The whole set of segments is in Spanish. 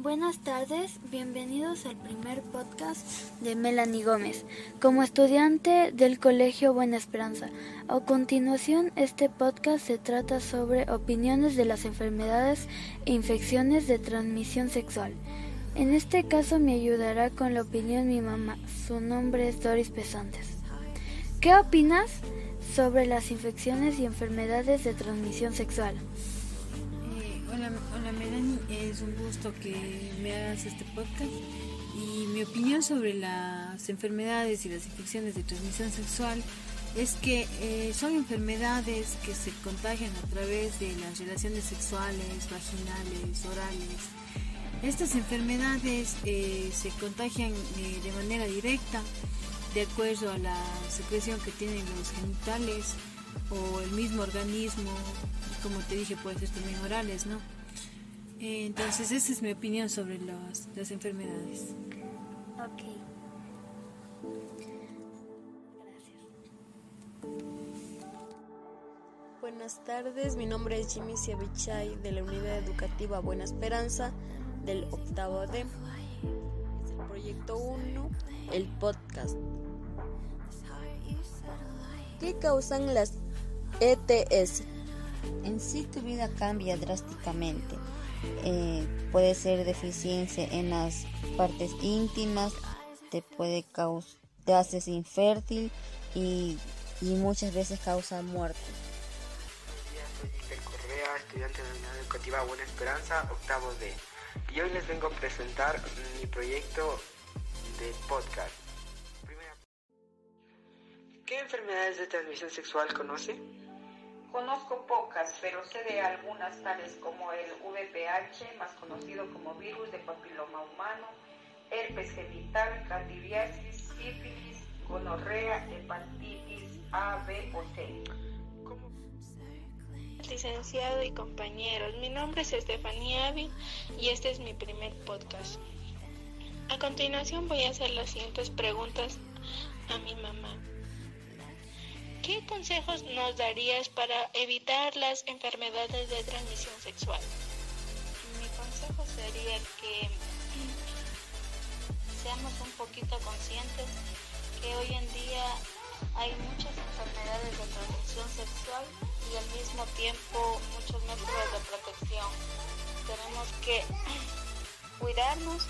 Buenas tardes, bienvenidos al primer podcast de Melanie Gómez, como estudiante del Colegio Buena Esperanza. A continuación, este podcast se trata sobre opiniones de las enfermedades e infecciones de transmisión sexual. En este caso me ayudará con la opinión mi mamá, su nombre es Doris Pesantes. ¿Qué opinas sobre las infecciones y enfermedades de transmisión sexual? Hola, hola Melanie, es un gusto que me hagas este podcast y mi opinión sobre las enfermedades y las infecciones de transmisión sexual es que eh, son enfermedades que se contagian a través de las relaciones sexuales, vaginales, orales. Estas enfermedades eh, se contagian eh, de manera directa de acuerdo a la secreción que tienen los genitales o el mismo organismo, como te dije, puede ser también orales, ¿no? Entonces, esa es mi opinión sobre las, las enfermedades. Ok. Gracias. Buenas tardes, mi nombre es Jimmy Siavichay de la Unidad Educativa Buena Esperanza del octavo D. Es el proyecto 1, el podcast. ¿Qué causan las ETS? En sí tu vida cambia drásticamente. Eh, puede ser deficiencia en las partes íntimas, te puede causar, te haces infértil y, y muchas veces causa muerte. Soy Iker Correa, estudiante de la Unidad Educativa Buena Esperanza, octavo D. Y hoy les vengo a presentar mi proyecto de podcast. ¿Qué enfermedades de transmisión sexual conoce? Conozco pocas, pero sé de algunas tales como el VPH, más conocido como virus de papiloma humano, herpes genital, candidiasis, sífilis, gonorrea, hepatitis A, B o C. ¿Cómo? Licenciado y compañeros, mi nombre es Estefanía Ávila y este es mi primer podcast. A continuación voy a hacer las siguientes preguntas a mi mamá. ¿Qué consejos nos darías para evitar las enfermedades de transmisión sexual? Mi consejo sería que seamos un poquito conscientes que hoy en día hay muchas enfermedades de transmisión sexual y al mismo tiempo muchos métodos de protección. Tenemos que cuidarnos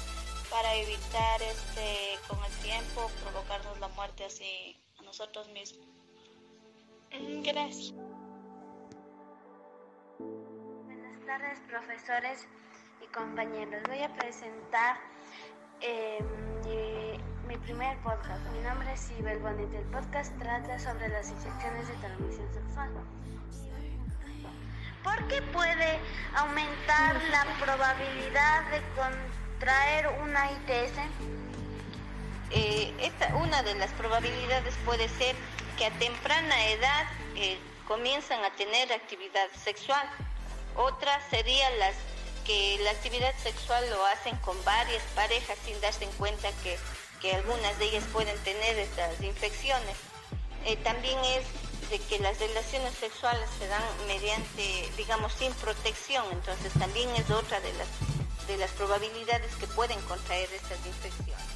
para evitar este con el tiempo provocarnos la muerte así a nosotros mismos. Mm, Gracias. Buenas tardes, profesores y compañeros. Voy a presentar eh, mi, mi primer podcast. Mi nombre es Sibel Bonet. El podcast trata sobre las infecciones de transmisión sexual. ¿Por qué puede aumentar la probabilidad de contraer una ITS? Eh, esta, una de las probabilidades puede ser que a temprana edad eh, comienzan a tener actividad sexual. Otra sería las que la actividad sexual lo hacen con varias parejas sin darse en cuenta que, que algunas de ellas pueden tener estas infecciones. Eh, también es de que las relaciones sexuales se dan mediante, digamos, sin protección, entonces también es otra de las, de las probabilidades que pueden contraer estas infecciones.